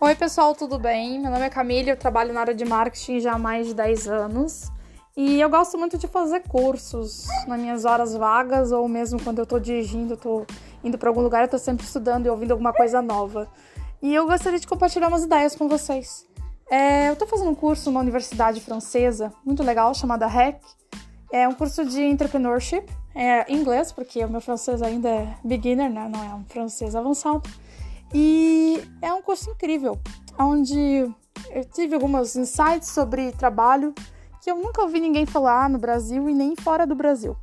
Oi, pessoal, tudo bem? Meu nome é Camila, eu trabalho na área de marketing já há mais de 10 anos. E eu gosto muito de fazer cursos nas minhas horas vagas ou mesmo quando eu tô dirigindo, tô indo para algum lugar, eu tô sempre estudando e ouvindo alguma coisa nova. E eu gostaria de compartilhar umas ideias com vocês. É, eu tô fazendo um curso numa universidade francesa, muito legal, chamada REC. É um curso de entrepreneurship, é em inglês, porque o meu francês ainda é beginner, né? Não é um francês avançado. E é um curso incrível, onde eu tive alguns insights sobre trabalho que eu nunca ouvi ninguém falar no Brasil e nem fora do Brasil.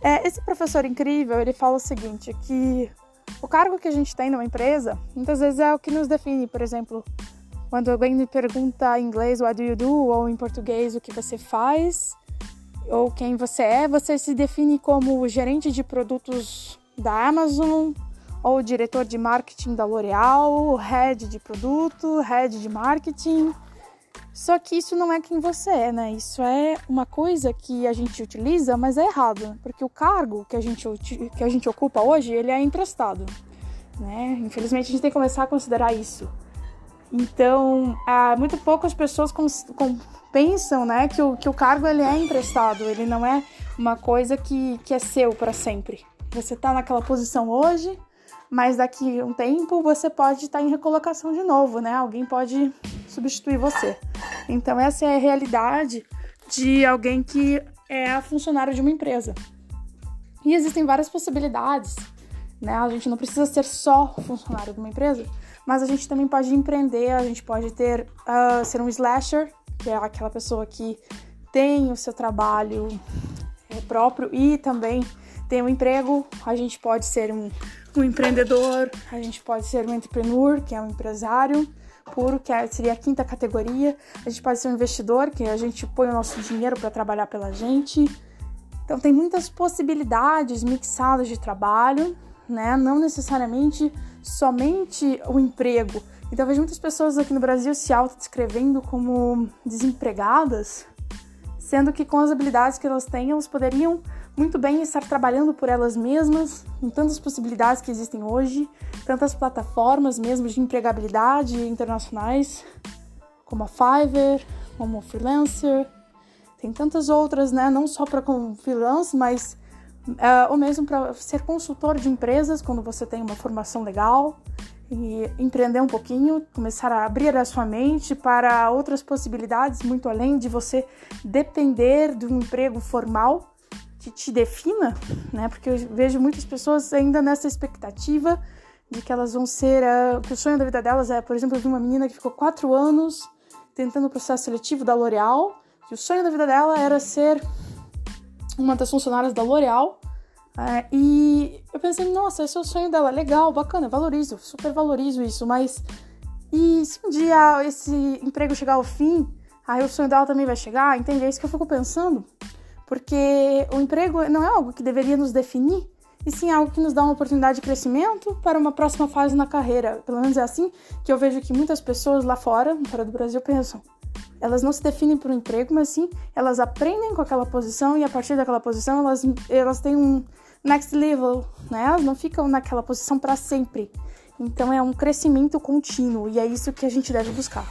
É, esse professor incrível, ele fala o seguinte, que o cargo que a gente tem numa empresa, muitas vezes é o que nos define, por exemplo, quando alguém me pergunta em inglês what do you do, ou em português o que você faz, ou quem você é, você se define como gerente de produtos da Amazon, ou diretor de marketing da L'Oréal, head de produto, head de marketing. Só que isso não é quem você é, né? Isso é uma coisa que a gente utiliza, mas é errado, porque o cargo que a gente, que a gente ocupa hoje, ele é emprestado, né? Infelizmente a gente tem que começar a considerar isso. Então, há muito poucas pessoas com, pensam, né, que o, que o cargo ele é emprestado, ele não é uma coisa que, que é seu para sempre. Você está naquela posição hoje, mas daqui a um tempo você pode estar em recolocação de novo, né? Alguém pode substituir você. Então essa é a realidade de alguém que é funcionário de uma empresa. E existem várias possibilidades, né? A gente não precisa ser só funcionário de uma empresa, mas a gente também pode empreender, a gente pode ter uh, ser um slasher, que é aquela pessoa que tem o seu trabalho é, próprio e também tem um emprego, a gente pode ser um, um empreendedor, a gente pode ser um entrepreneur, que é um empresário puro, que é, seria a quinta categoria. A gente pode ser um investidor, que a gente põe o nosso dinheiro para trabalhar pela gente. Então tem muitas possibilidades mixadas de trabalho, né? Não necessariamente somente o emprego. Então vejo muitas pessoas aqui no Brasil se autodescrevendo como desempregadas, sendo que com as habilidades que elas têm, elas poderiam muito bem estar trabalhando por elas mesmas, com tantas possibilidades que existem hoje, tantas plataformas mesmo de empregabilidade internacionais, como a Fiverr, como o Freelancer, tem tantas outras, né? Não só para freelance, mas uh, ou mesmo para ser consultor de empresas quando você tem uma formação legal e empreender um pouquinho, começar a abrir a sua mente para outras possibilidades muito além de você depender de um emprego formal que te defina, né? Porque eu vejo muitas pessoas ainda nessa expectativa de que elas vão ser. Que o sonho da vida delas é, por exemplo, eu vi uma menina que ficou quatro anos tentando o processo seletivo da L'Oréal, que o sonho da vida dela era ser uma das funcionárias da L'Oréal. Uh, e eu pensei, nossa, esse é o sonho dela, legal, bacana, valorizo, super valorizo isso, mas e se um dia esse emprego chegar ao fim, aí o sonho dela também vai chegar, entende? É isso que eu fico pensando porque o emprego não é algo que deveria nos definir, e sim algo que nos dá uma oportunidade de crescimento para uma próxima fase na carreira. Pelo menos é assim que eu vejo que muitas pessoas lá fora, fora do Brasil, pensam. Elas não se definem por um emprego, mas sim elas aprendem com aquela posição e a partir daquela posição elas, elas têm um next level, né? Elas não ficam naquela posição para sempre. Então é um crescimento contínuo e é isso que a gente deve buscar.